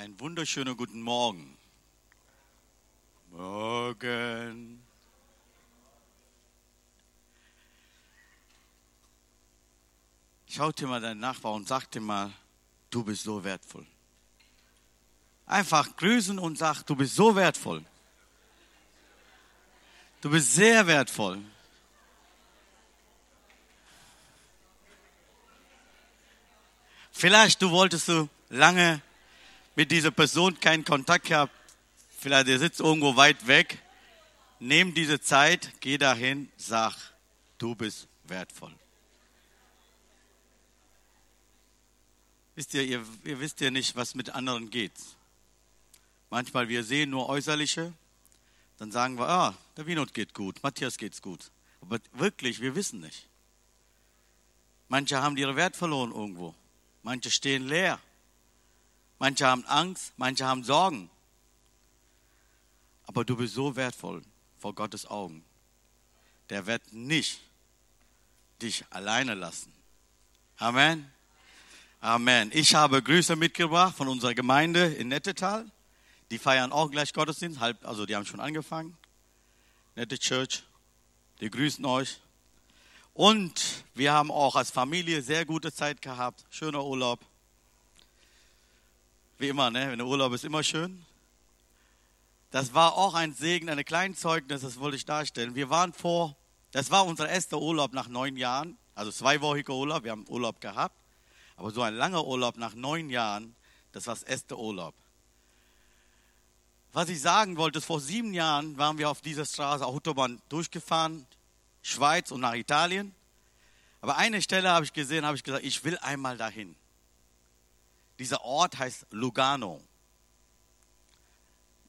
Einen wunderschönen guten Morgen. Morgen. Schau dir mal deinen Nachbar und sag dir mal, du bist so wertvoll. Einfach grüßen und sag, du bist so wertvoll. Du bist sehr wertvoll. Vielleicht du wolltest du lange mit dieser Person keinen Kontakt gehabt. Vielleicht der sitzt irgendwo weit weg. Nimm diese Zeit, geh dahin, sag, du bist wertvoll. Wisst ihr, ihr, ihr wisst ja nicht, was mit anderen geht. Manchmal wir sehen nur äußerliche, dann sagen wir, ah, der Winot geht gut, Matthias geht's gut. Aber wirklich, wir wissen nicht. Manche haben ihre Wert verloren irgendwo. Manche stehen leer. Manche haben Angst, manche haben Sorgen. Aber du bist so wertvoll vor Gottes Augen. Der wird nicht dich alleine lassen. Amen. Amen. Ich habe Grüße mitgebracht von unserer Gemeinde in Nettetal. Die feiern auch gleich Gottesdienst, halb, also die haben schon angefangen. Nette Church. Die grüßen euch. Und wir haben auch als Familie sehr gute Zeit gehabt. Schöner Urlaub. Wie immer, ne? Wenn der Urlaub ist, immer schön. Das war auch ein Segen, eine kleine Zeugnis, das wollte ich darstellen. Wir waren vor, das war unser erster Urlaub nach neun Jahren, also zweiwöchiger Urlaub, wir haben Urlaub gehabt. Aber so ein langer Urlaub nach neun Jahren, das war das erste Urlaub. Was ich sagen wollte, vor sieben Jahren waren wir auf dieser Straße, Autobahn durchgefahren, Schweiz und nach Italien. Aber eine Stelle habe ich gesehen, habe ich gesagt, ich will einmal dahin. Dieser Ort heißt Lugano.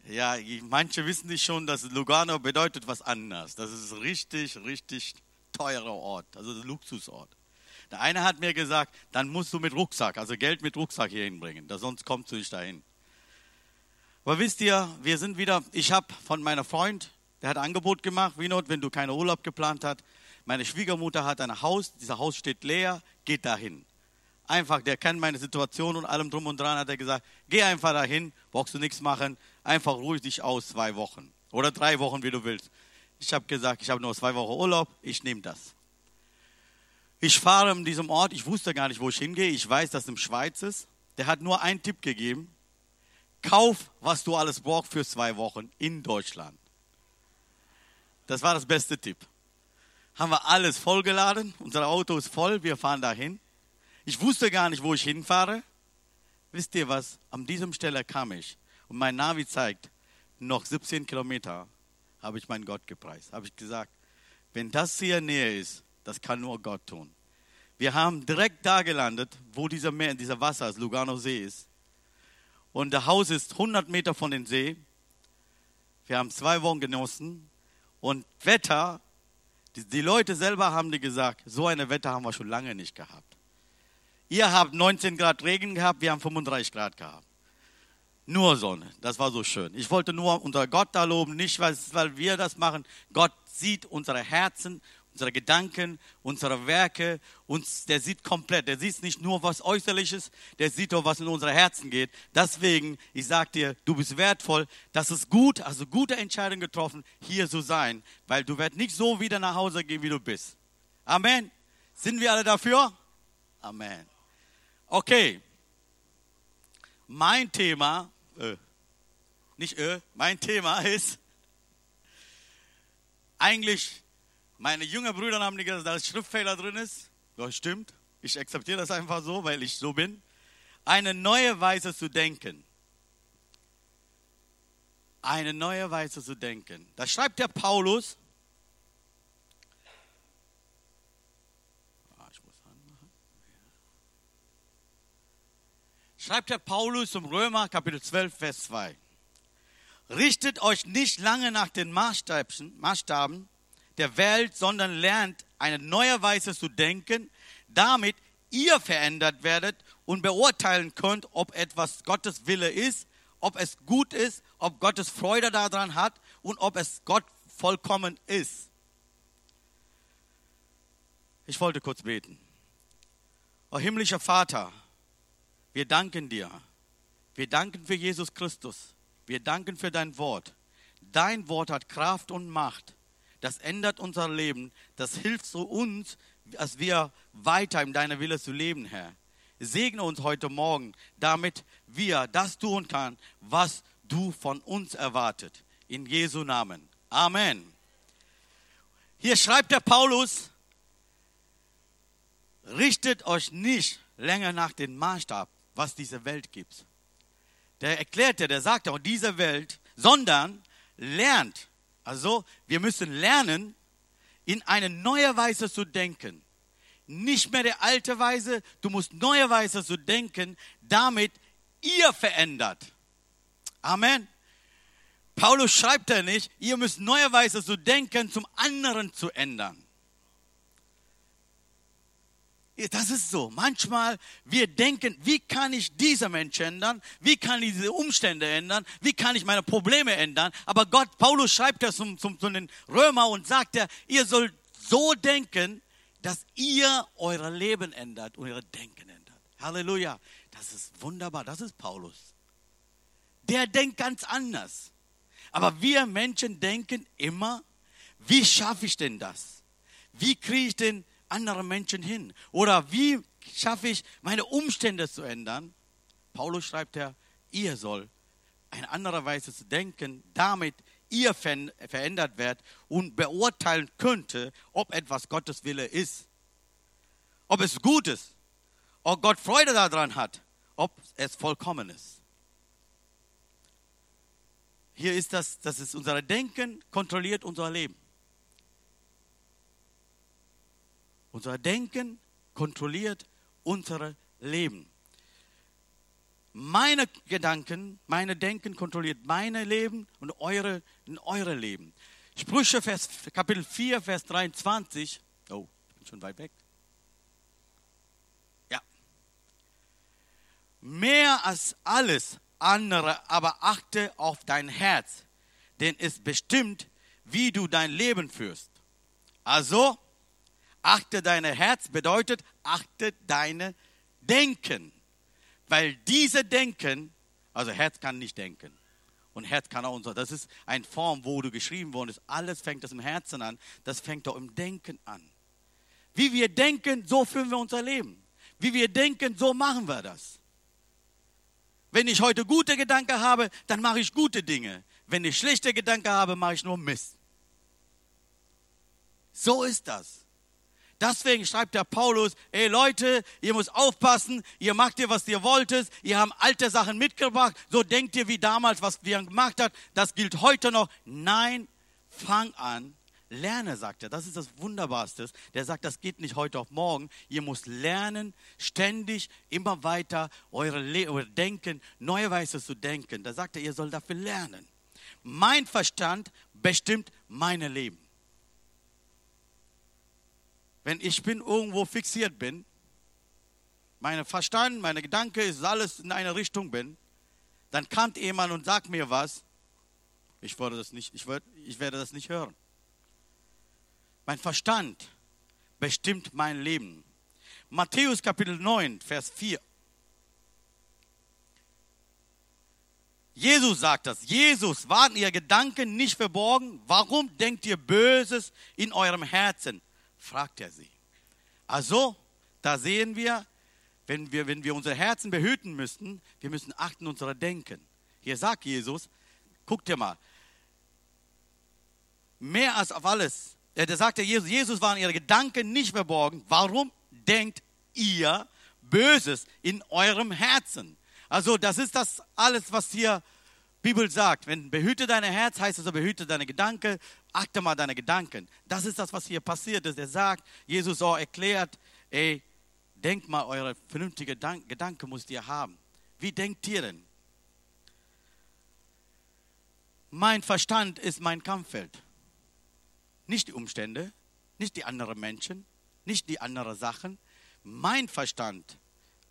Ja, manche wissen nicht schon, dass Lugano bedeutet was anderes. Das ist richtig, richtig teurer Ort, also ein Luxusort. Der eine hat mir gesagt, dann musst du mit Rucksack, also Geld mit Rucksack hier hinbringen, sonst kommst du nicht dahin. Aber wisst ihr, wir sind wieder, ich habe von meiner Freund, der hat ein Angebot gemacht, wie not, wenn du keinen Urlaub geplant hast. Meine Schwiegermutter hat ein Haus, dieser Haus steht leer, geht dahin. Einfach, der kennt meine Situation und allem drum und dran, hat er gesagt, geh einfach dahin, brauchst du nichts machen, einfach ruhig dich aus zwei Wochen oder drei Wochen, wie du willst. Ich habe gesagt, ich habe nur zwei Wochen Urlaub, ich nehme das. Ich fahre in diesem Ort, ich wusste gar nicht, wo ich hingehe. Ich weiß, dass es im Schweiz ist. Der hat nur einen Tipp gegeben. Kauf, was du alles brauchst für zwei Wochen in Deutschland. Das war das beste Tipp. Haben wir alles vollgeladen. Unser Auto ist voll. Wir fahren dahin. Ich wusste gar nicht, wo ich hinfahre. Wisst ihr was? An diesem Stelle kam ich und mein Navi zeigt, noch 17 Kilometer habe ich meinen Gott gepreist. Habe ich gesagt, wenn das hier näher ist, das kann nur Gott tun. Wir haben direkt da gelandet, wo dieser Meer, dieser Wasser, das Lugano See ist. Und das Haus ist 100 Meter von dem See. Wir haben zwei Wochen genossen. Und Wetter, die, Leute selber haben dir gesagt, so eine Wetter haben wir schon lange nicht gehabt. Ihr habt 19 Grad Regen gehabt, wir haben 35 Grad gehabt. Nur Sonne, das war so schön. Ich wollte nur unser Gott da loben, nicht weil wir das machen. Gott sieht unsere Herzen unsere Gedanken, unsere Werke, uns, der sieht komplett, der sieht nicht nur was Äußerliches, der sieht auch, was in unsere Herzen geht. Deswegen, ich sag dir, du bist wertvoll, das ist gut, also gute Entscheidung getroffen, hier zu sein, weil du wirst nicht so wieder nach Hause gehen, wie du bist. Amen. Sind wir alle dafür? Amen. Okay. Mein Thema, äh, nicht äh, mein Thema ist eigentlich meine jüngeren Brüder haben gesagt, dass Schriftfehler drin ist. Das stimmt. Ich akzeptiere das einfach so, weil ich so bin. Eine neue Weise zu denken. Eine neue Weise zu denken. Da schreibt der Paulus. Schreibt der Paulus im Römer Kapitel 12, Vers 2. Richtet euch nicht lange nach den Maßstaben der Welt, sondern lernt eine neue Weise zu denken, damit ihr verändert werdet und beurteilen könnt, ob etwas Gottes Wille ist, ob es gut ist, ob Gottes Freude daran hat und ob es Gott vollkommen ist. Ich wollte kurz beten. O himmlischer Vater, wir danken dir, Wir danken für Jesus Christus. Wir danken für dein Wort. Dein Wort hat Kraft und Macht. Das ändert unser Leben. Das hilft so uns, dass wir weiter in deiner Wille zu leben, Herr. Segne uns heute Morgen, damit wir das tun können, was du von uns erwartet. In Jesu Namen. Amen. Hier schreibt der Paulus, richtet euch nicht länger nach dem Maßstab, was diese Welt gibt. Der erklärte, der sagte auch diese Welt, sondern lernt. Also wir müssen lernen, in eine neue Weise zu denken. Nicht mehr der alte Weise, du musst neue Weise zu denken, damit ihr verändert. Amen. Paulus schreibt ja nicht, ihr müsst neue Weise zu denken, zum anderen zu ändern. Das ist so. Manchmal wir denken, wie kann ich diese Menschen ändern? Wie kann ich diese Umstände ändern? Wie kann ich meine Probleme ändern? Aber Gott, Paulus schreibt das zum, zum, zu den Römer und sagt ja, ihr sollt so denken, dass ihr euer Leben ändert und euer Denken ändert. Halleluja. Das ist wunderbar. Das ist Paulus. Der denkt ganz anders. Aber wir Menschen denken immer, wie schaffe ich denn das? Wie kriege ich denn andere Menschen hin? Oder wie schaffe ich, meine Umstände zu ändern? Paulus schreibt ja, ihr soll eine andere Weise zu denken, damit ihr verändert werdet und beurteilen könnte, ob etwas Gottes Wille ist. Ob es gut ist, ob Gott Freude daran hat, ob es vollkommen ist. Hier ist das, das ist unser Denken kontrolliert unser Leben. Unser Denken kontrolliert unser Leben. Meine Gedanken, meine Denken kontrolliert mein Leben und eure, eure Leben. Sprüche, Vers, Kapitel 4, Vers 23. Oh, ich bin schon weit weg. Ja. Mehr als alles andere, aber achte auf dein Herz, denn es bestimmt, wie du dein Leben führst. Also, Achte dein Herz bedeutet, achte deine Denken. Weil diese Denken, also Herz kann nicht denken. Und Herz kann auch unser, das ist eine Form, wo du geschrieben worden ist. Alles fängt das im Herzen an. Das fängt auch im Denken an. Wie wir denken, so führen wir unser Leben. Wie wir denken, so machen wir das. Wenn ich heute gute Gedanken habe, dann mache ich gute Dinge. Wenn ich schlechte Gedanken habe, mache ich nur Mist. So ist das. Deswegen schreibt der Paulus, ey Leute, ihr müsst aufpassen, ihr macht ihr, was ihr wolltet, ihr habt alte Sachen mitgebracht, so denkt ihr wie damals, was wir gemacht hat, das gilt heute noch. Nein, fang an, lerne, sagt er. Das ist das Wunderbarste. Der sagt, das geht nicht heute auf morgen. Ihr müsst lernen, ständig, immer weiter eure, Le eure Denken, neue Weise zu denken. Da sagt er, ihr sollt dafür lernen. Mein Verstand bestimmt mein Leben. Wenn ich bin irgendwo fixiert bin, meine Verstand, meine Gedanke ist alles in eine Richtung bin, dann kommt jemand und sagt mir was, ich würde das nicht, ich, würde, ich werde das nicht hören. Mein Verstand bestimmt mein Leben. Matthäus Kapitel 9, Vers 4. Jesus sagt das. Jesus, waren ihr Gedanken nicht verborgen? Warum denkt ihr Böses in eurem Herzen? Fragt er sie. Also, da sehen wir, wenn wir, wenn wir unsere Herzen behüten müssen, wir müssen achten unserer Denken. Hier sagt Jesus, guck dir mal, mehr als auf alles, äh, da sagte Jesus, Jesus waren ihre Gedanken nicht verborgen. Warum denkt ihr Böses in eurem Herzen? Also das ist das alles, was hier Bibel sagt, wenn behüte dein Herz, heißt es, behüte deine Gedanken, achte mal deine Gedanken. Das ist das, was hier passiert ist. Er sagt, Jesus auch erklärt, ey, denkt mal, eure vernünftige Gedanken müsst ihr haben. Wie denkt ihr denn? Mein Verstand ist mein Kampffeld. Nicht die Umstände, nicht die anderen Menschen, nicht die anderen Sachen. Mein Verstand,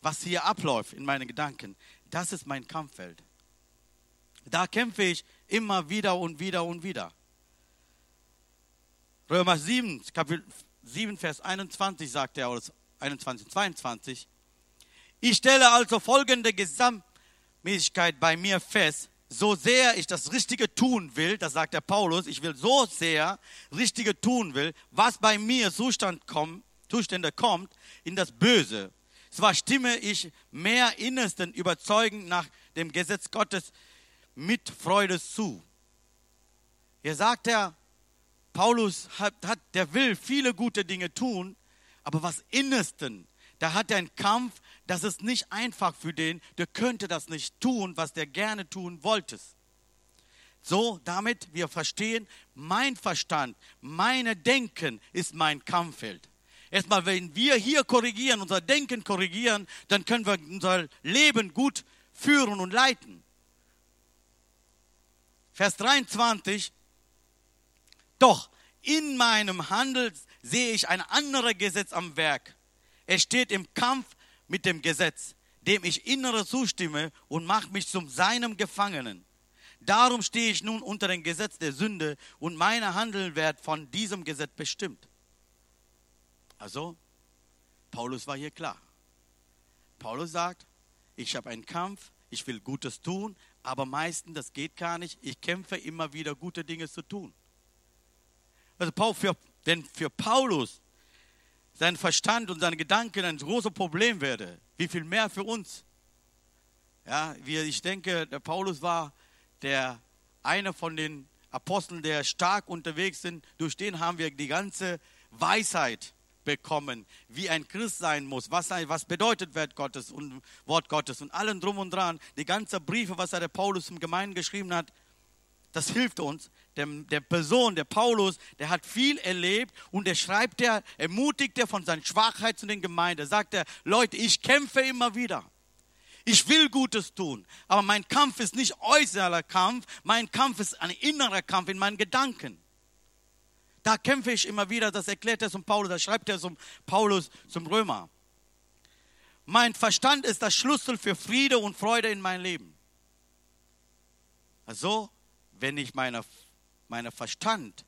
was hier abläuft in meinen Gedanken, das ist mein Kampffeld. Da kämpfe ich immer wieder und wieder und wieder. Römer 7, Kapitel 7, Vers 21 sagt er, oder 21, 22. Ich stelle also folgende Gesamt, Regelmäßigkeit bei mir fest, so sehr ich das Richtige tun will, das sagt der Paulus, ich will so sehr Richtige tun will, was bei mir Zustand kommt, Zustände kommt, in das Böse. Zwar stimme ich mehr innersten überzeugend nach dem Gesetz Gottes mit Freude zu. Hier sagt er, Paulus hat, hat, der will viele gute Dinge tun, aber was Innersten, da hat er einen Kampf, das ist nicht einfach für den, der könnte das nicht tun, was der gerne tun wollte. So, damit wir verstehen, mein Verstand, meine Denken ist mein Kampffeld. Erstmal, wenn wir hier korrigieren, unser Denken korrigieren, dann können wir unser Leben gut führen und leiten. Vers 23. Doch in meinem Handel sehe ich ein anderes Gesetz am Werk. Es steht im Kampf mit dem Gesetz, dem ich innere zustimme und mache mich zum seinem Gefangenen. Darum stehe ich nun unter dem Gesetz der Sünde und meine Handel wird von diesem Gesetz bestimmt. Also, Paulus war hier klar. Paulus sagt, ich habe einen Kampf, ich will Gutes tun, aber meistens, das geht gar nicht. Ich kämpfe immer wieder, gute Dinge zu tun. Also für, wenn für Paulus sein Verstand und seine Gedanken ein großes Problem wäre, wie viel mehr für uns. Ja, wir, ich denke, der Paulus war der einer von den Aposteln, der stark unterwegs sind. Durch den haben wir die ganze Weisheit bekommen, wie ein Christ sein muss, was, was bedeutet Wort Gottes und Wort Gottes und allem drum und dran. Die ganze Briefe, was er der Paulus im Gemeinden geschrieben hat, das hilft uns. Der, der Person, der Paulus, der hat viel erlebt und er schreibt er, ermutigt er von seiner Schwachheit zu den Gemeinden. Sagt er, Leute, ich kämpfe immer wieder. Ich will Gutes tun, aber mein Kampf ist nicht äußerer Kampf, mein Kampf ist ein innerer Kampf in meinen Gedanken. Da kämpfe ich immer wieder, das erklärt er zum Paulus, das schreibt er zum Paulus, zum Römer. Mein Verstand ist das Schlüssel für Friede und Freude in meinem Leben. Also, wenn ich meinen meine Verstand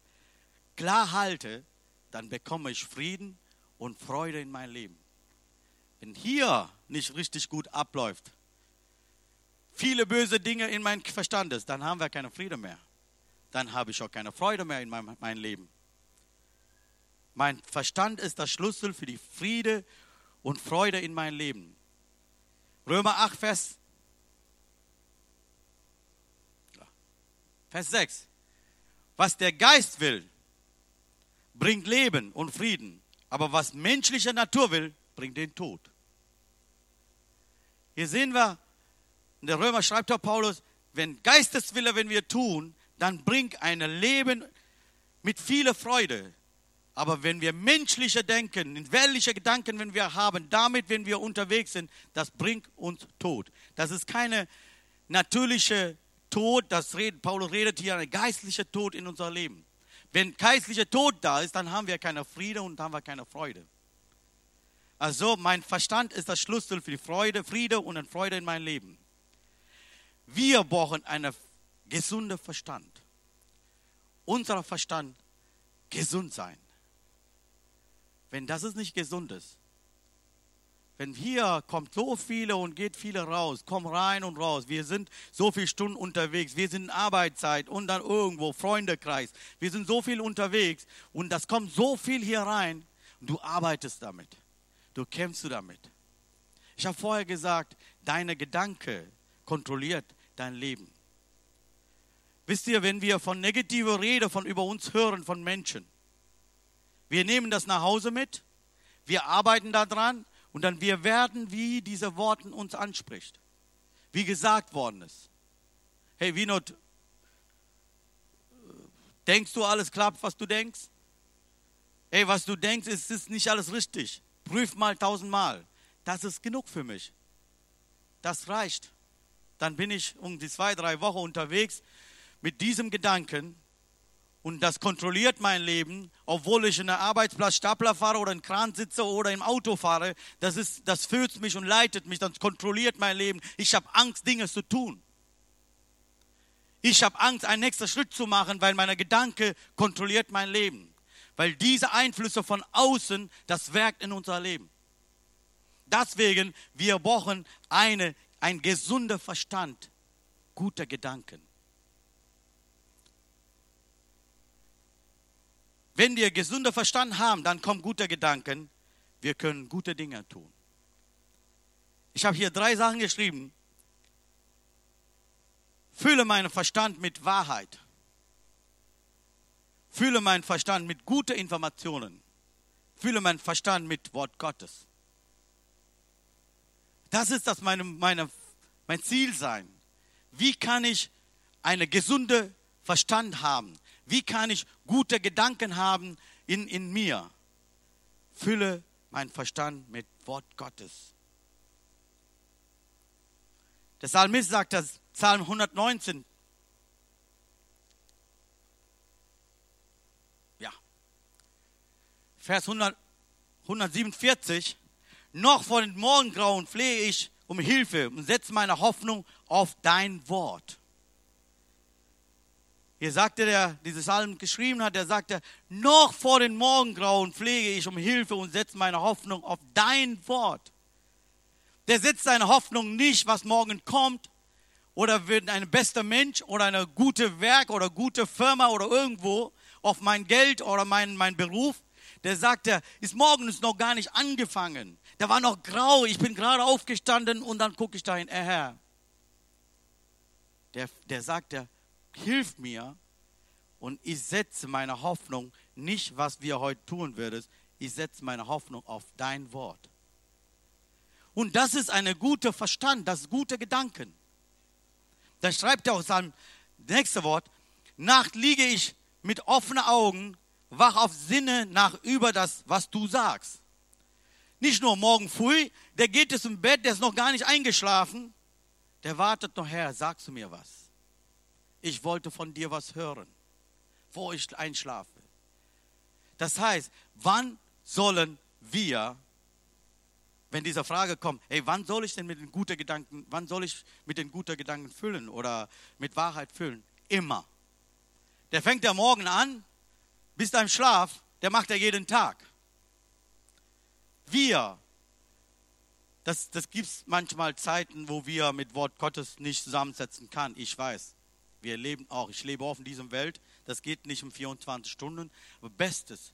klar halte, dann bekomme ich Frieden und Freude in mein Leben. Wenn hier nicht richtig gut abläuft, viele böse Dinge in meinem Verstand ist, dann haben wir keine Friede mehr. Dann habe ich auch keine Freude mehr in meinem, meinem Leben. Mein Verstand ist der Schlüssel für die Friede und Freude in meinem Leben. Römer 8, Vers, Vers 6. Was der Geist will, bringt Leben und Frieden. Aber was menschliche Natur will, bringt den Tod. Hier sehen wir, in der Römer schreibt der Paulus, wenn Geisteswille, wenn wir tun, dann bringt ein Leben mit vieler Freude. Aber wenn wir menschliche Denken, weltliche Gedanken, wenn wir haben, damit, wenn wir unterwegs sind, das bringt uns Tod. Das ist keine natürliche Tod, das redet, Paulus redet hier, ein geistlicher Tod in unser Leben. Wenn geistlicher Tod da ist, dann haben wir keine Friede und haben wir keine Freude. Also mein Verstand ist das Schlüssel für die Freude, Friede und eine Freude in meinem Leben. Wir brauchen einen gesunden Verstand. Unser Verstand gesund sein wenn das ist nicht gesund ist. Wenn hier kommt so viele und geht viele raus, kommen rein und raus. Wir sind so viele Stunden unterwegs. Wir sind in Arbeitszeit und dann irgendwo Freundekreis. Wir sind so viel unterwegs und das kommt so viel hier rein und du arbeitest damit. Du kämpfst damit. Ich habe vorher gesagt, deine Gedanke kontrolliert dein Leben. Wisst ihr, wenn wir von negativer Rede von über uns hören von Menschen, wir nehmen das nach Hause mit, wir arbeiten daran und dann wir werden, wie diese Worte uns anspricht. Wie gesagt worden ist. Hey, Winot, denkst du, alles klappt, was du denkst? Hey, was du denkst, ist, ist nicht alles richtig. Prüf mal tausendmal. Das ist genug für mich. Das reicht. Dann bin ich um die zwei, drei Wochen unterwegs mit diesem Gedanken und das kontrolliert mein Leben, obwohl ich in einem Arbeitsplatz Stapler fahre oder in Kran sitze oder im Auto fahre. Das, ist, das führt mich und leitet mich, das kontrolliert mein Leben. Ich habe Angst, Dinge zu tun. Ich habe Angst, einen nächsten Schritt zu machen, weil meine Gedanke kontrolliert mein Leben. Weil diese Einflüsse von außen, das wirkt in unser Leben. Deswegen, wir brauchen eine ein gesunder Verstand guter Gedanken. Wenn wir gesunder Verstand haben, dann kommen gute Gedanken. Wir können gute Dinge tun. Ich habe hier drei Sachen geschrieben. Fülle meinen Verstand mit Wahrheit. Fühle meinen Verstand mit guten Informationen. Fühle meinen Verstand mit Wort Gottes. Das ist das meine, meine, mein Ziel sein. Wie kann ich einen gesunden Verstand haben? Wie kann ich gute Gedanken haben in, in mir? Fülle meinen Verstand mit Wort Gottes. Der Psalmist sagt das, Psalm 119. Ja. Vers 100, 147. Noch vor den Morgengrauen flehe ich um Hilfe und setze meine Hoffnung auf dein Wort. Hier sagte der, dieses Psalm geschrieben hat, der sagte, noch vor den Morgengrauen pflege ich um Hilfe und setze meine Hoffnung auf dein Wort. Der setzt seine Hoffnung nicht, was morgen kommt, oder wird ein bester Mensch oder eine gute Werk oder gute Firma oder irgendwo auf mein Geld oder mein, mein Beruf. Der sagt, der ist morgen ist noch gar nicht angefangen. Da war noch grau, ich bin gerade aufgestanden und dann gucke ich dahin, äh Herr. Der, der sagt, der hilft mir und ich setze meine Hoffnung nicht, was wir heute tun würden, ich setze meine Hoffnung auf dein Wort. Und das ist ein guter Verstand, das ist gute Gedanken. Da schreibt er auch sein nächstes Wort, Nacht liege ich mit offenen Augen, wach auf Sinne nach über das, was du sagst. Nicht nur morgen früh, der geht es im Bett, der ist noch gar nicht eingeschlafen. Der wartet noch her, sagst du mir was? Ich wollte von dir was hören, bevor ich einschlafe. Das heißt, wann sollen wir, wenn diese Frage kommt, hey, wann soll ich denn mit den guten Gedanken, wann soll ich mit den guten Gedanken füllen oder mit Wahrheit füllen? Immer. Der fängt ja morgen an, bis deinem Schlaf, der macht er jeden Tag. Wir, das, das gibt es manchmal Zeiten, wo wir mit Wort Gottes nicht zusammensetzen kann. Ich weiß. Wir leben auch. Ich lebe auch in dieser Welt. Das geht nicht um 24 Stunden. Aber Bestes,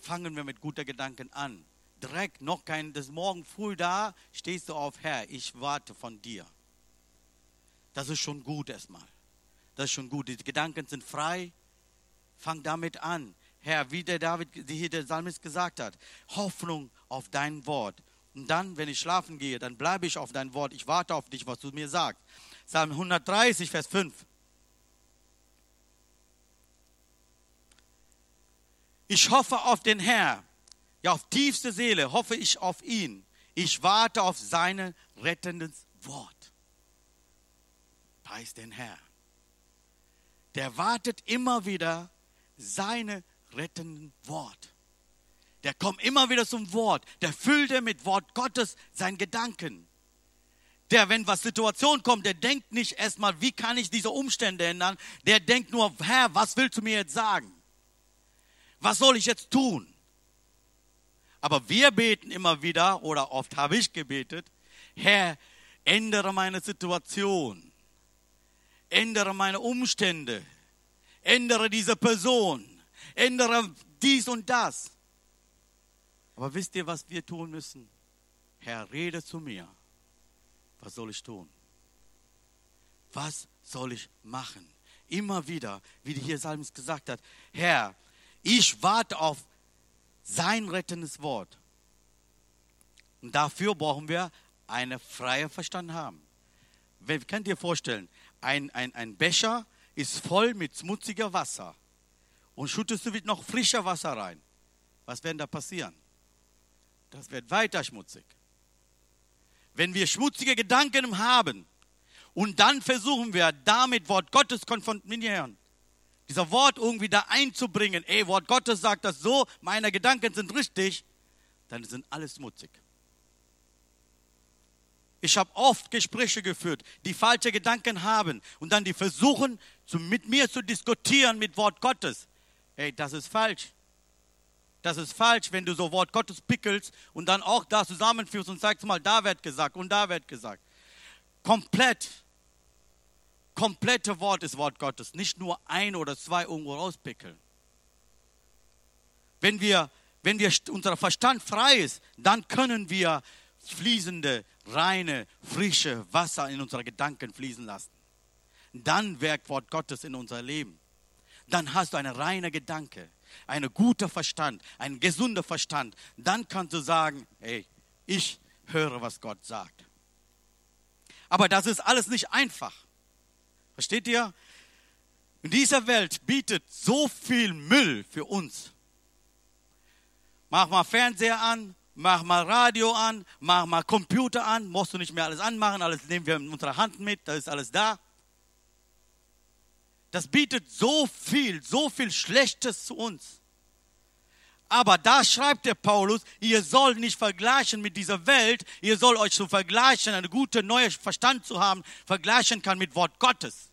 fangen wir mit guter Gedanken an. Direkt, noch kein, das Morgen früh da, stehst du auf, Herr, ich warte von dir. Das ist schon gut erstmal. Das ist schon gut. Die Gedanken sind frei. Fang damit an. Herr, wie der David, wie der Psalmist gesagt hat, Hoffnung auf dein Wort. Und dann, wenn ich schlafen gehe, dann bleibe ich auf dein Wort. Ich warte auf dich, was du mir sagst. Psalm 130, Vers 5. Ich hoffe auf den Herr. Ja, auf tiefste Seele hoffe ich auf ihn. Ich warte auf sein rettendes Wort. Preis den Herr. Der wartet immer wieder seine rettenden Wort. Der kommt immer wieder zum Wort. Der füllt mit Wort Gottes seinen Gedanken. Der, wenn was Situation kommt, der denkt nicht erstmal, wie kann ich diese Umstände ändern? Der denkt nur, Herr, was willst du mir jetzt sagen? Was soll ich jetzt tun? Aber wir beten immer wieder, oder oft habe ich gebetet, Herr, ändere meine Situation, ändere meine Umstände, ändere diese Person, ändere dies und das. Aber wisst ihr, was wir tun müssen? Herr, rede zu mir. Was soll ich tun? Was soll ich machen? Immer wieder, wie hier Salms gesagt hat, Herr, ich warte auf sein rettendes Wort. Und dafür brauchen wir einen freien Verstand haben. Wer könnt ihr vorstellen, ein, ein, ein Becher ist voll mit schmutziger Wasser und schüttest du noch frischer Wasser rein. Was wird da passieren? Das wird weiter schmutzig. Wenn wir schmutzige Gedanken haben und dann versuchen wir damit Wort Gottes konfrontieren, dieser Wort irgendwie da einzubringen, ey, Wort Gottes sagt das so, meine Gedanken sind richtig, dann sind alles schmutzig. Ich habe oft Gespräche geführt, die falsche Gedanken haben und dann die versuchen, mit mir zu diskutieren mit Wort Gottes. Hey, das ist falsch. Das ist falsch, wenn du so Wort Gottes pickelst und dann auch da zusammenführst und sagst mal, da wird gesagt und da wird gesagt. komplett, komplette Wort ist Wort Gottes, nicht nur ein oder zwei irgendwo rauspickeln. Wenn wir, wenn wir unser Verstand frei ist, dann können wir fließende, reine, frische Wasser in unsere Gedanken fließen lassen. Dann wirkt Wort Gottes in unser Leben. Dann hast du einen reinen Gedanke, einen guten Verstand, einen gesunden Verstand. Dann kannst du sagen, hey, ich höre, was Gott sagt. Aber das ist alles nicht einfach. Versteht ihr? In dieser Welt bietet so viel Müll für uns. Mach mal Fernseher an, mach mal Radio an, mach mal Computer an, musst du nicht mehr alles anmachen, alles nehmen wir in unserer Hand mit, da ist alles da. Das bietet so viel, so viel Schlechtes zu uns. Aber da schreibt der Paulus, ihr sollt nicht vergleichen mit dieser Welt, ihr sollt euch zu vergleichen, einen guten neuen Verstand zu haben, vergleichen kann mit Wort Gottes.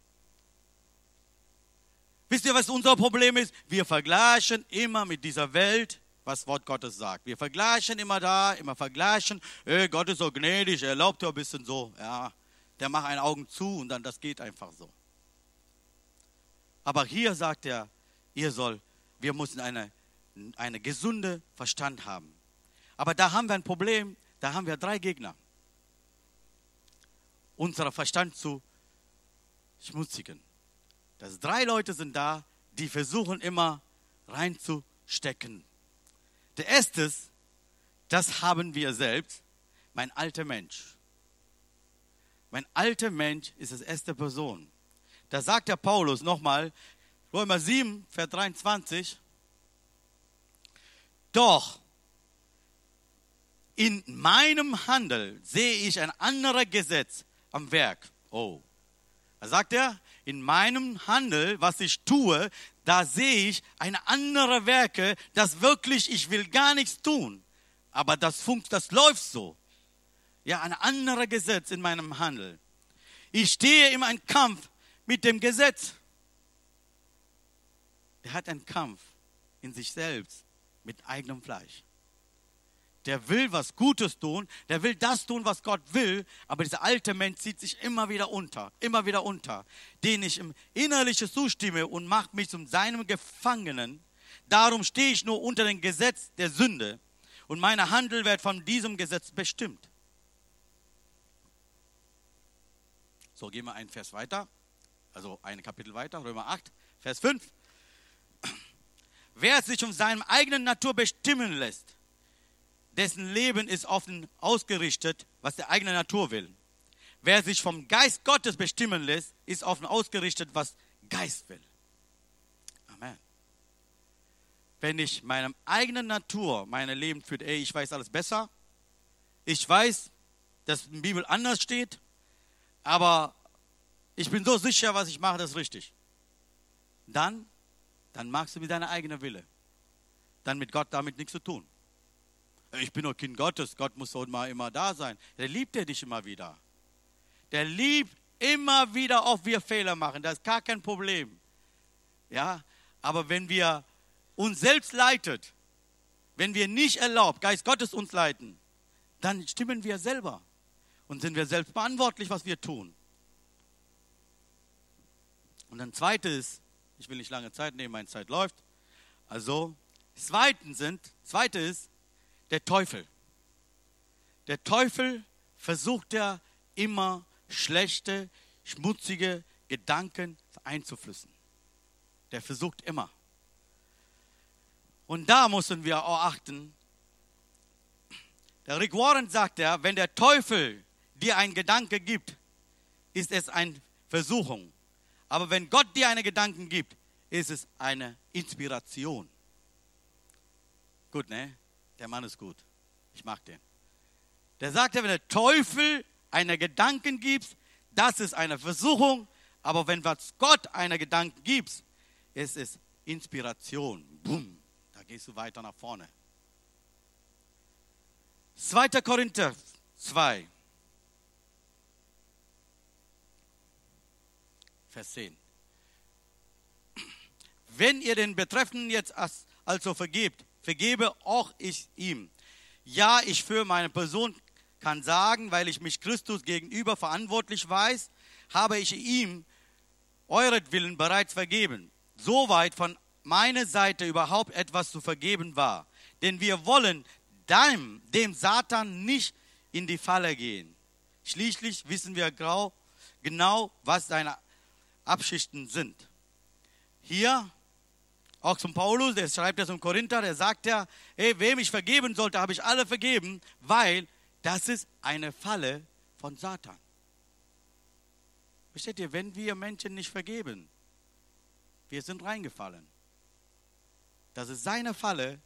Wisst ihr, was unser Problem ist? Wir vergleichen immer mit dieser Welt, was Wort Gottes sagt. Wir vergleichen immer da, immer vergleichen. Hey, Gott ist so gnädig, er erlaubt ja ein bisschen so. Ja, der macht einen Augen zu und dann das geht einfach so. Aber hier sagt er, ihr soll, wir müssen eine, eine gesunde Verstand haben. Aber da haben wir ein Problem, da haben wir drei Gegner. Unser Verstand zu schmutzigen. Dass drei Leute sind da, die versuchen immer reinzustecken. Der erste, das haben wir selbst, mein alter Mensch. Mein alter Mensch ist das erste Person. Da sagt der Paulus nochmal, Römer 7, Vers 23, doch in meinem Handel sehe ich ein anderes Gesetz am Werk. Oh. Da sagt er, in meinem Handel, was ich tue, da sehe ich eine andere Werke, das wirklich, ich will gar nichts tun. Aber das funkt, das läuft so. Ja, ein anderer Gesetz in meinem Handel. Ich stehe in einem Kampf mit dem Gesetz. Er hat einen Kampf in sich selbst mit eigenem Fleisch der will was Gutes tun, der will das tun, was Gott will, aber dieser alte Mensch zieht sich immer wieder unter, immer wieder unter, den ich im Innerlichen zustimme und macht mich zu seinem Gefangenen. Darum stehe ich nur unter dem Gesetz der Sünde und meine Handel wird von diesem Gesetz bestimmt. So, gehen wir einen Vers weiter, also ein Kapitel weiter, Römer 8, Vers 5. Wer sich um seine eigene Natur bestimmen lässt, dessen Leben ist offen ausgerichtet, was der eigene Natur will. Wer sich vom Geist Gottes bestimmen lässt, ist offen ausgerichtet, was Geist will. Amen. Wenn ich meinem eigenen Natur mein Leben führt, ey, ich weiß alles besser, ich weiß, dass der Bibel anders steht, aber ich bin so sicher, was ich mache, das ist richtig. Dann, dann magst du mit deiner eigenen Wille. Dann mit Gott damit nichts zu tun. Ich bin doch Kind Gottes, Gott muss doch immer, immer da sein. Der liebt ja dich immer wieder. Der liebt immer wieder, auch wir Fehler machen. Das ist gar kein Problem. Ja, aber wenn wir uns selbst leitet, wenn wir nicht erlaubt, Geist Gottes uns leiten, dann stimmen wir selber und sind wir selbst verantwortlich, was wir tun. Und dann zweites, ich will nicht lange Zeit nehmen, meine Zeit läuft. Also, zweitens sind, zweite ist, der Teufel. Der Teufel versucht ja immer schlechte, schmutzige Gedanken einzuflüssen. Der versucht immer. Und da müssen wir auch achten. Der Rick Warren sagt ja, wenn der Teufel dir einen Gedanke gibt, ist es eine Versuchung. Aber wenn Gott dir einen Gedanken gibt, ist es eine Inspiration. Gut, ne? Der Mann ist gut. Ich mag den. Der sagt ja, wenn der Teufel einen Gedanken gibt, das ist eine Versuchung. Aber wenn was Gott einen Gedanken gibt, ist es Inspiration. Boom, da gehst du weiter nach vorne. 2. Korinther 2, Vers 10. Wenn ihr den Betreffenden jetzt also vergebt, vergebe auch ich ihm. Ja, ich für meine Person kann sagen, weil ich mich Christus gegenüber verantwortlich weiß, habe ich ihm euretwillen bereits vergeben. Soweit von meiner Seite überhaupt etwas zu vergeben war. Denn wir wollen dem, dem Satan nicht in die Falle gehen. Schließlich wissen wir genau, was seine Abschichten sind. Hier, auch zum Paulus, der schreibt das im Korinther, der sagt ja, hey, wem ich vergeben sollte, habe ich alle vergeben, weil das ist eine Falle von Satan. Versteht ihr, wenn wir Menschen nicht vergeben, wir sind reingefallen. Das ist seine Falle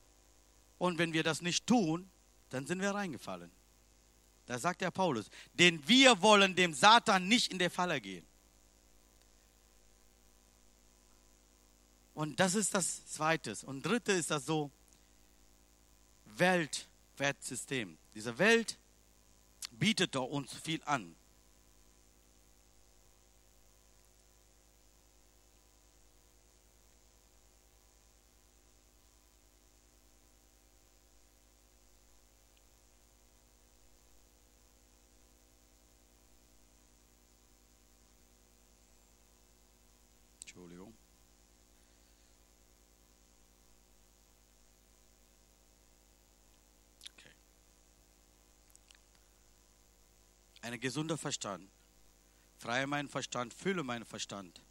und wenn wir das nicht tun, dann sind wir reingefallen. Da sagt der Paulus, denn wir wollen dem Satan nicht in der Falle gehen. Und das ist das Zweite. Und Dritte ist das so, Weltwertsystem. Diese Welt bietet doch uns viel an. Entschuldigung. Okay. Ein gesunder Verstand. Freie meinen Verstand, fülle meinen Verstand.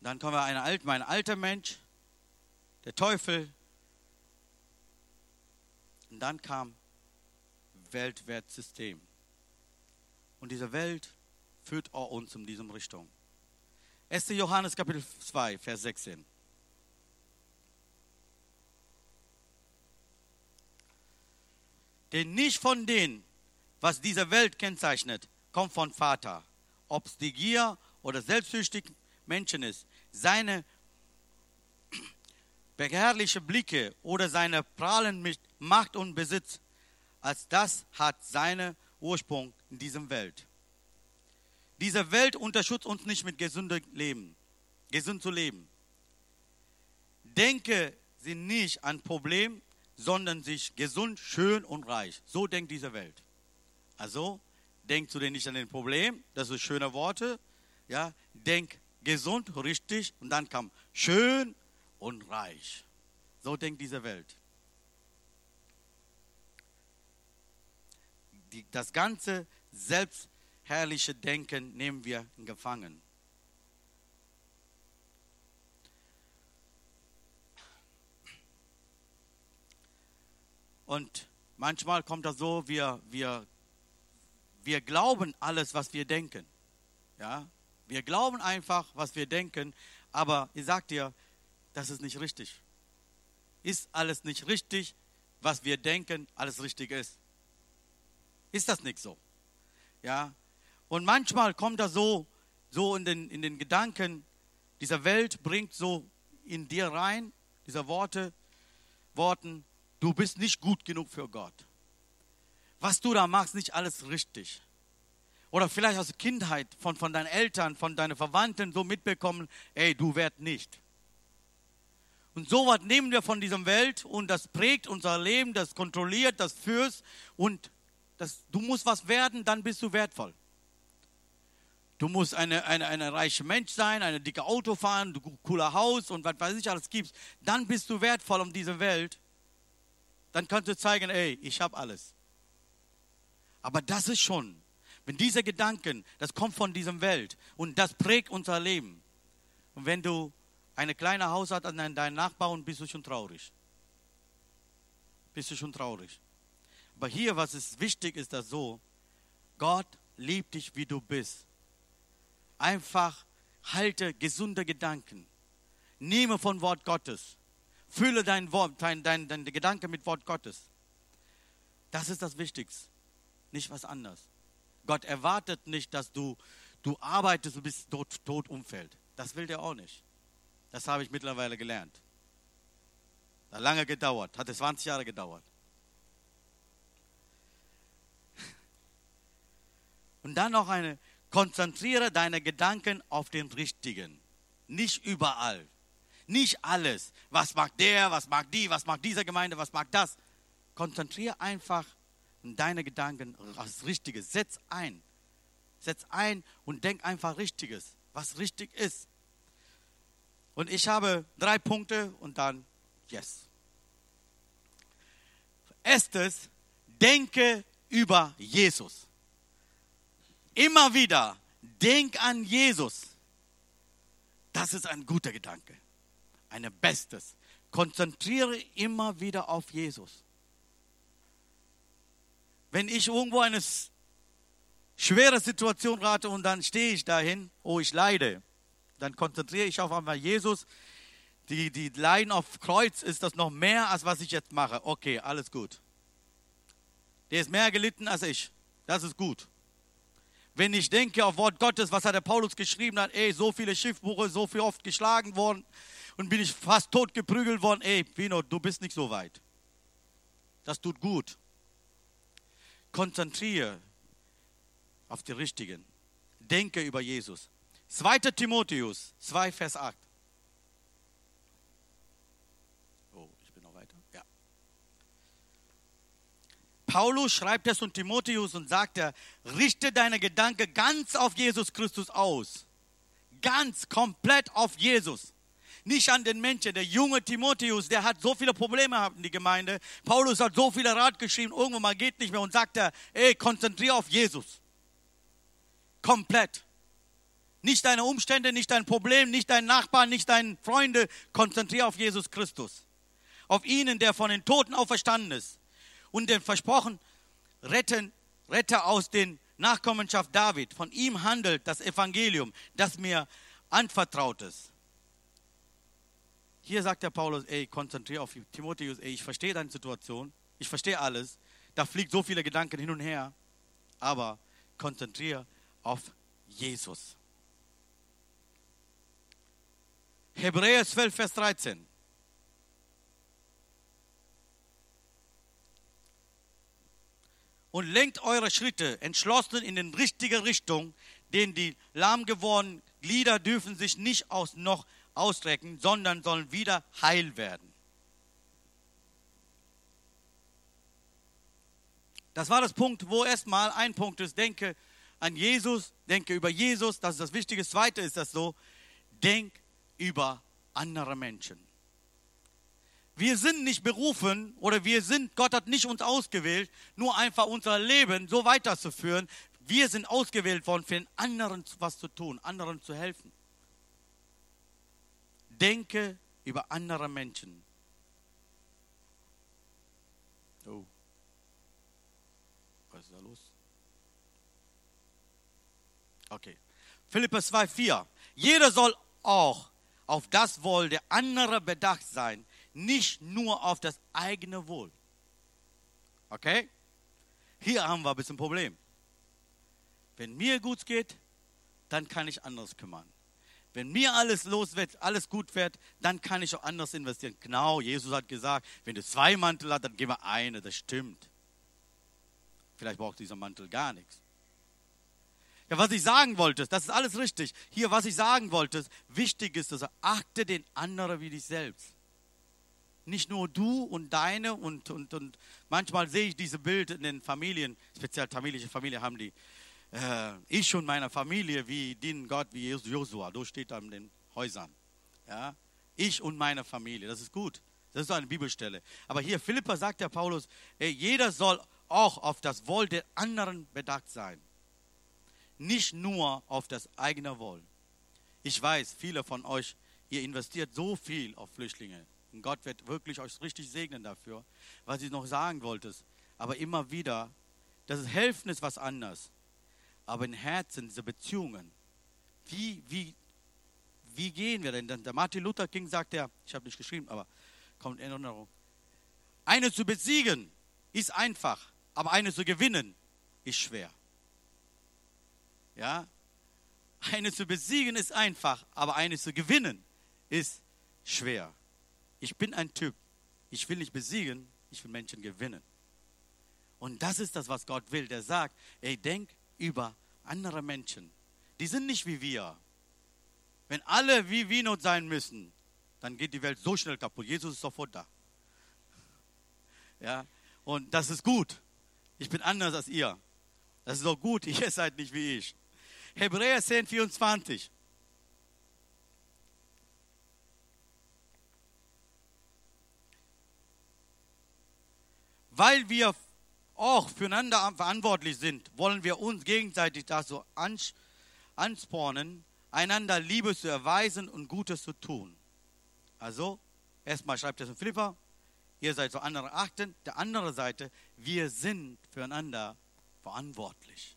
Dann kommen wir ein, alt, mein alter Mensch, der Teufel. Und dann kam Weltwertsystem. Und diese Welt führt auch uns in diese Richtung. 1. Johannes Kapitel 2, Vers 16. Denn nicht von dem, was diese Welt kennzeichnet, kommt von Vater. Ob es die Gier oder selbstsüchtig Menschen ist, seine begehrliche Blicke oder seine Prahlen mit Macht und Besitz, als das hat seinen Ursprung in diesem Welt. Diese Welt unterstützt uns nicht mit gesundem Leben, gesund zu leben. Denke sie nicht an Problem, sondern sich gesund, schön und reich. So denkt diese Welt. Also, denk zu dir nicht an den Problem, das sind schöne Worte. Ja, denk gesund, richtig und dann kam schön und reich. So denkt diese Welt. Die, das ganze selbstherrliche Denken nehmen wir gefangen. Und manchmal kommt das so, wir, wir, wir glauben alles, was wir denken. Ja? Wir glauben einfach, was wir denken, aber ich sage dir, das ist nicht richtig. Ist alles nicht richtig, was wir denken, alles richtig ist? Ist das nicht so? Ja? Und manchmal kommt das so, so in den, in den Gedanken, dieser Welt bringt so in dir rein, diese Worte, Worten, du bist nicht gut genug für Gott. Was du da machst, nicht alles richtig. Oder vielleicht aus der Kindheit von, von deinen Eltern, von deinen Verwandten so mitbekommen, ey, du werd nicht. Und sowas nehmen wir von dieser Welt und das prägt unser Leben, das kontrolliert, das führt und das, du musst was werden, dann bist du wertvoll. Du musst eine, eine, eine reiche Mensch sein, eine dicke Auto fahren, ein cooler Haus und was weiß ich alles gibst. Dann bist du wertvoll um diese Welt dann kannst du zeigen, ey, ich habe alles. Aber das ist schon, wenn diese Gedanken, das kommt von dieser Welt und das prägt unser Leben. Und wenn du eine kleine Haus hast an deinen Nachbarn, bist du schon traurig. Bist du schon traurig. Aber hier, was ist wichtig, ist das so, Gott liebt dich, wie du bist. Einfach halte gesunde Gedanken. Nehme von Wort Gottes. Fülle dein Wort, dein, dein, dein Gedanke mit Wort Gottes. Das ist das Wichtigste, nicht was anderes. Gott erwartet nicht, dass du, du arbeitest bis tot, tot umfällt. Das will der auch nicht. Das habe ich mittlerweile gelernt. Hat lange gedauert, hatte 20 Jahre gedauert. Und dann noch eine, konzentriere deine Gedanken auf den Richtigen, nicht überall. Nicht alles. Was mag der, was mag die, was mag diese Gemeinde, was mag das. Konzentriere einfach und deine Gedanken was Richtiges. Setz ein. Setz ein und denk einfach Richtiges, was richtig ist. Und ich habe drei Punkte und dann yes. Erstes, denke über Jesus. Immer wieder, denk an Jesus. Das ist ein guter Gedanke. Ein Bestes. Konzentriere immer wieder auf Jesus. Wenn ich irgendwo eine schwere Situation rate und dann stehe ich dahin, oh, ich leide, dann konzentriere ich auf einmal Jesus. Die, die Leiden auf Kreuz ist das noch mehr, als was ich jetzt mache. Okay, alles gut. Der ist mehr gelitten als ich. Das ist gut. Wenn ich denke auf Wort Gottes, was hat der Paulus geschrieben hat, ey, so viele Schiffbuche, so viel oft geschlagen worden und bin ich fast tot geprügelt worden, ey, Pino, du bist nicht so weit. Das tut gut. Konzentriere auf die Richtigen. Denke über Jesus. 2. Timotheus 2, Vers 8. Oh, ich bin noch weiter. Ja. Paulus schreibt es und Timotheus und sagt er, richte deine Gedanken ganz auf Jesus Christus aus. Ganz, komplett auf Jesus. Nicht an den Menschen. Der junge Timotheus, der hat so viele Probleme gehabt in die Gemeinde. Paulus hat so viele Rat geschrieben, irgendwann mal geht nicht mehr und sagt er, ey, konzentriere auf Jesus. Komplett. Nicht deine Umstände, nicht dein Problem, nicht dein Nachbarn, nicht deine Freunde. Konzentriere auf Jesus Christus. Auf ihn, der von den Toten auferstanden ist. Und den versprochen, retten, Retter aus den Nachkommenschaft David. Von ihm handelt das Evangelium, das mir anvertraut ist. Hier sagt der Paulus, ey, konzentriere auf Timotheus, ey, ich verstehe deine Situation, ich verstehe alles, da fliegt so viele Gedanken hin und her, aber konzentriere auf Jesus. Hebräer 12, Vers 13. Und lenkt eure Schritte entschlossen in die richtige Richtung, denn die lahm gewordenen Glieder dürfen sich nicht aus noch ausstrecken, sondern sollen wieder heil werden. Das war das Punkt, wo erstmal ein Punkt ist, denke an Jesus, denke über Jesus, das ist das Wichtige. Zweite ist das so, denk über andere Menschen. Wir sind nicht berufen oder wir sind, Gott hat nicht uns ausgewählt, nur einfach unser Leben so weiterzuführen. Wir sind ausgewählt worden, für den anderen was zu tun, anderen zu helfen. Denke über andere Menschen. Oh. Was ist da los? Okay. Philippa 2,4. Jeder soll auch auf das Wohl der anderen bedacht sein, nicht nur auf das eigene Wohl. Okay? Hier haben wir ein bisschen Problem. Wenn mir gut geht, dann kann ich anders kümmern. Wenn mir alles los wird, alles gut wird, dann kann ich auch anders investieren. Genau, Jesus hat gesagt, wenn du zwei Mantel hast, dann gib mir eine. Das stimmt. Vielleicht braucht dieser Mantel gar nichts. Ja, was ich sagen wollte, das ist alles richtig. Hier, was ich sagen wollte, wichtig ist, dass er achte den anderen wie dich selbst. Nicht nur du und deine und, und, und manchmal sehe ich diese Bilder in den Familien, speziell Familie haben die, äh, ich und meine Familie, wie dienen Gott wie Josua, so steht da in den Häusern. Ja? Ich und meine Familie, das ist gut. Das ist eine Bibelstelle. Aber hier, Philippa sagt der Paulus, ey, jeder soll auch auf das Wohl der anderen bedacht sein nicht nur auf das eigene Wohl. Ich weiß, viele von euch, ihr investiert so viel auf Flüchtlinge. Und Gott wird wirklich euch richtig segnen dafür. Was ich noch sagen wollte, aber immer wieder, das Helfen ist was anderes. Aber im Herzen, diese Beziehungen, wie, wie, wie gehen wir denn? Der Martin Luther King sagt ja, ich habe nicht geschrieben, aber kommt in Erinnerung. Eine zu besiegen ist einfach, aber eine zu gewinnen ist schwer. Ja? Eine zu besiegen ist einfach, aber eine zu gewinnen ist schwer. Ich bin ein Typ. Ich will nicht besiegen, ich will Menschen gewinnen. Und das ist das, was Gott will. Der sagt, ey, denk über andere Menschen. Die sind nicht wie wir. Wenn alle wie wir sein müssen, dann geht die Welt so schnell kaputt. Jesus ist sofort da. Ja, und das ist gut. Ich bin anders als ihr. Das ist doch gut, ihr seid nicht wie ich. Hebräer 10, 24. Weil wir auch füreinander verantwortlich sind, wollen wir uns gegenseitig dazu anspornen, einander Liebe zu erweisen und Gutes zu tun. Also, erstmal schreibt es in Philippa, ihr seid zu anderen achten. Der andere Seite, wir sind füreinander verantwortlich.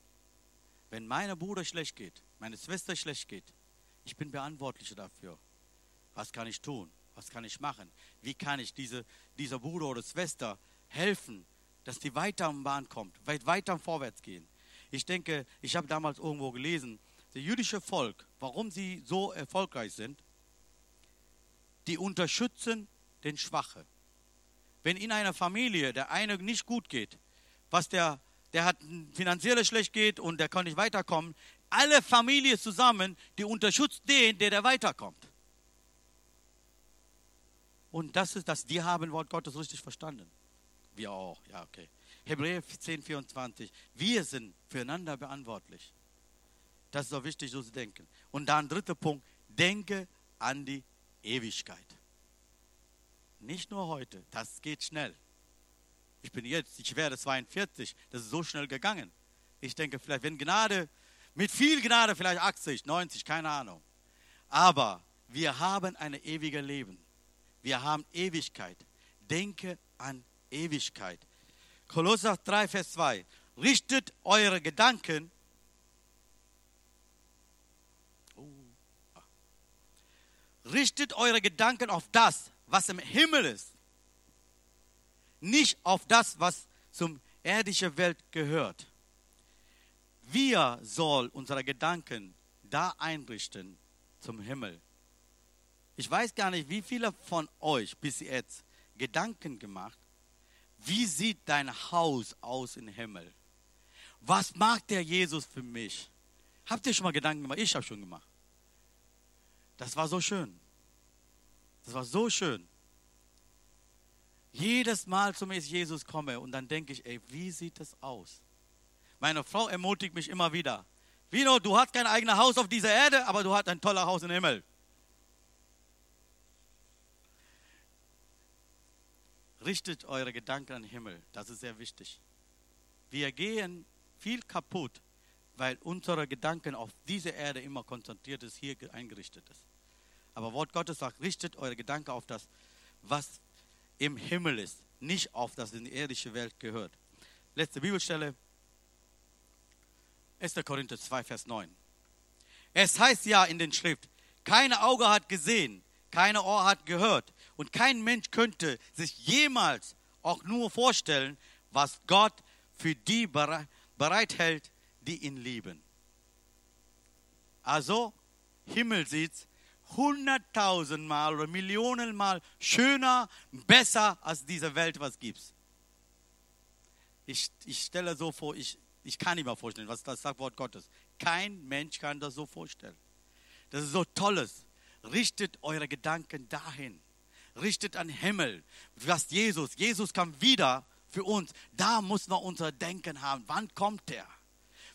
Wenn meiner Bruder schlecht geht, meine Schwester schlecht geht, ich bin verantwortlich dafür. Was kann ich tun? Was kann ich machen? Wie kann ich diese, dieser Bruder oder Schwester helfen, dass die weiter am Bahn kommt, weit weiter vorwärts gehen? Ich denke, ich habe damals irgendwo gelesen, das jüdische Volk, warum sie so erfolgreich sind, die unterstützen den Schwachen. Wenn in einer Familie der eine nicht gut geht, was der, der hat finanziell schlecht geht und der kann nicht weiterkommen, alle Familie zusammen, die unterstützt den, der, der weiterkommt. Und das ist das, die haben Wort Gottes richtig verstanden. Wir auch, ja, okay. Hebräer 10, 24. Wir sind füreinander verantwortlich. Das ist auch wichtig, so zu denken. Und dann dritter Punkt, denke an die Ewigkeit. Nicht nur heute, das geht schnell. Ich bin jetzt, ich werde 42, das ist so schnell gegangen. Ich denke, vielleicht, wenn Gnade, mit viel Gnade, vielleicht 80, 90, keine Ahnung. Aber wir haben ein ewiges Leben. Wir haben Ewigkeit. Denke an Ewigkeit. Kolosser 3, Vers 2. Richtet eure Gedanken richtet eure Gedanken auf das, was im Himmel ist, nicht auf das, was zum irdischen Welt gehört. Wir soll unsere Gedanken da einrichten zum Himmel. Ich weiß gar nicht, wie viele von euch bis jetzt Gedanken gemacht, wie sieht dein Haus aus im Himmel? Was mag der Jesus für mich? Habt ihr schon mal Gedanken gemacht? Ich habe schon gemacht. Das war so schön. Das war so schön. Jedes Mal zum Jesus komme und dann denke ich, ey, wie sieht das aus? Meine Frau ermutigt mich immer wieder. Vino, du hast kein eigenes Haus auf dieser Erde, aber du hast ein tolles Haus im Himmel. Richtet eure Gedanken an den Himmel. Das ist sehr wichtig. Wir gehen viel kaputt, weil unsere Gedanken auf diese Erde immer konzentriert ist, hier eingerichtet ist. Aber Wort Gottes sagt, richtet eure Gedanken auf das, was im Himmel ist, nicht auf das in die irdische Welt gehört. Letzte Bibelstelle, 1. Korinther 2, Vers 9. Es heißt ja in den Schrift, keine Auge hat gesehen, keine Ohr hat gehört und kein Mensch könnte sich jemals auch nur vorstellen, was Gott für die bereithält, die ihn lieben. Also, Himmel sieht's hunderttausendmal oder Millionenmal schöner, besser als diese Welt, was gibt's. Ich, ich stelle so vor, ich, ich kann nicht mehr vorstellen, was das sagt Wort Gottes. Kein Mensch kann das so vorstellen. Das ist so tolles. Richtet eure Gedanken dahin. Richtet an Himmel. Was Jesus, Jesus kam wieder für uns. Da muss man unser Denken haben. Wann kommt er?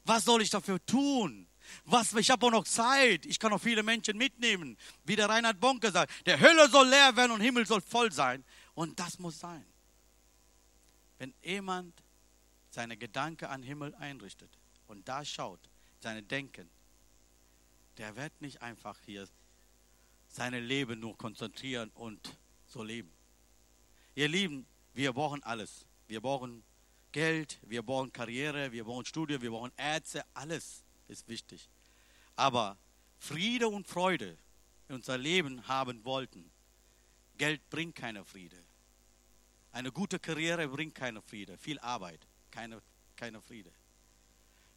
Was soll ich dafür tun? Was, ich habe auch noch Zeit. Ich kann auch viele Menschen mitnehmen. Wie der Reinhard Bonke sagt, der Hölle soll leer werden und Himmel soll voll sein. Und das muss sein. Wenn jemand seine Gedanken an Himmel einrichtet und da schaut, seine Denken, der wird nicht einfach hier seine Leben nur konzentrieren und so leben. Ihr Lieben, wir brauchen alles. Wir brauchen Geld, wir brauchen Karriere, wir brauchen Studien, wir brauchen Ärzte, alles ist wichtig. Aber Friede und Freude in unser Leben haben wollten. Geld bringt keine Friede. Eine gute Karriere bringt keine Friede. Viel Arbeit, keine, keine Friede.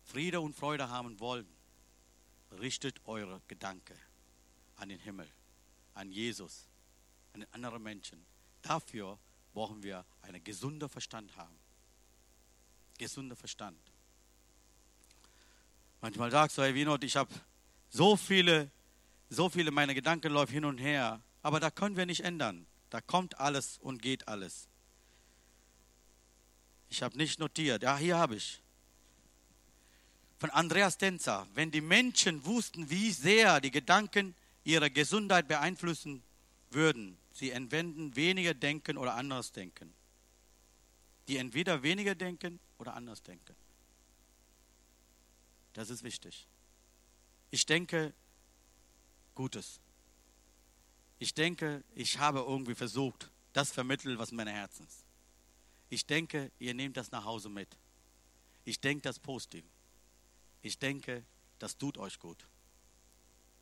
Friede und Freude haben wollen. Richtet eure Gedanken an den Himmel, an Jesus, an den anderen Menschen. Dafür brauchen wir einen gesunden Verstand haben. Gesunder Verstand. Manchmal sagst du, hey Winot, ich habe so viele, so viele, meine Gedanken laufen hin und her. Aber da können wir nicht ändern. Da kommt alles und geht alles. Ich habe nicht notiert. Ja, hier habe ich. Von Andreas Denzer. Wenn die Menschen wussten, wie sehr die Gedanken ihre Gesundheit beeinflussen würden, sie entwenden weniger denken oder anders denken. Die entweder weniger denken oder anders denken. Das ist wichtig. Ich denke Gutes. Ich denke, ich habe irgendwie versucht, das vermitteln, was in meinem Herzen ist. Ich denke, ihr nehmt das nach Hause mit. Ich denke das positiv. Ich denke, das tut euch gut.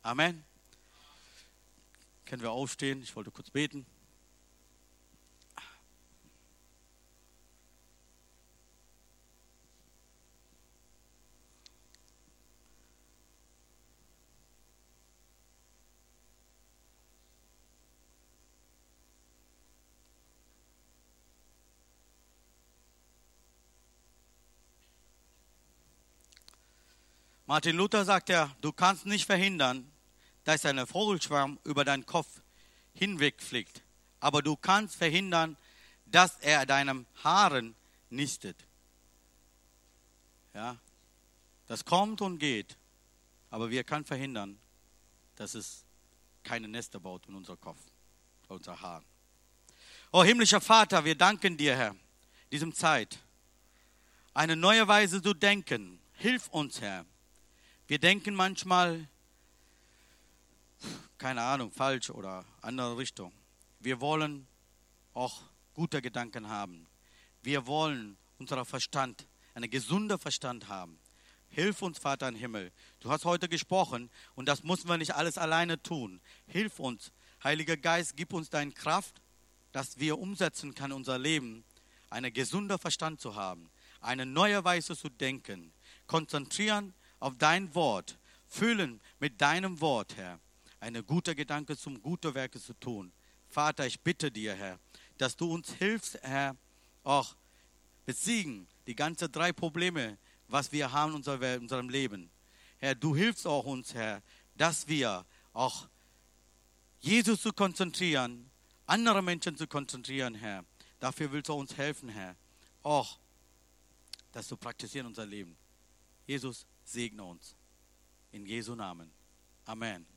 Amen. Können wir aufstehen? Ich wollte kurz beten. Martin Luther sagt ja, du kannst nicht verhindern, dass ein Vogelschwarm über deinen Kopf hinwegfliegt. Aber du kannst verhindern, dass er deinem Haaren nistet. Ja, das kommt und geht. Aber wir können verhindern, dass es keine Nester baut in unser Kopf, in unser Haaren. Oh himmlischer Vater, wir danken dir, Herr, diesem Zeit. Eine neue Weise zu denken. Hilf uns, Herr. Wir denken manchmal, keine Ahnung, falsch oder andere Richtung. Wir wollen auch gute Gedanken haben. Wir wollen unser Verstand, einen gesunden Verstand haben. Hilf uns, Vater im Himmel. Du hast heute gesprochen und das müssen wir nicht alles alleine tun. Hilf uns, Heiliger Geist, gib uns deine Kraft, dass wir umsetzen können, unser Leben, einen gesunden Verstand zu haben, eine neue Weise zu denken, konzentrieren auf dein Wort, füllen mit deinem Wort, Herr, eine gute Gedanke zum guten Werke zu tun. Vater, ich bitte dir, Herr, dass du uns hilfst, Herr, auch besiegen die ganzen drei Probleme, was wir haben in unserem Leben. Herr, du hilfst auch uns, Herr, dass wir auch Jesus zu konzentrieren, andere Menschen zu konzentrieren, Herr. Dafür willst du uns helfen, Herr. Auch das zu praktizieren in unser Leben. Jesus, segne uns. In Jesu Namen. Amen. Amen.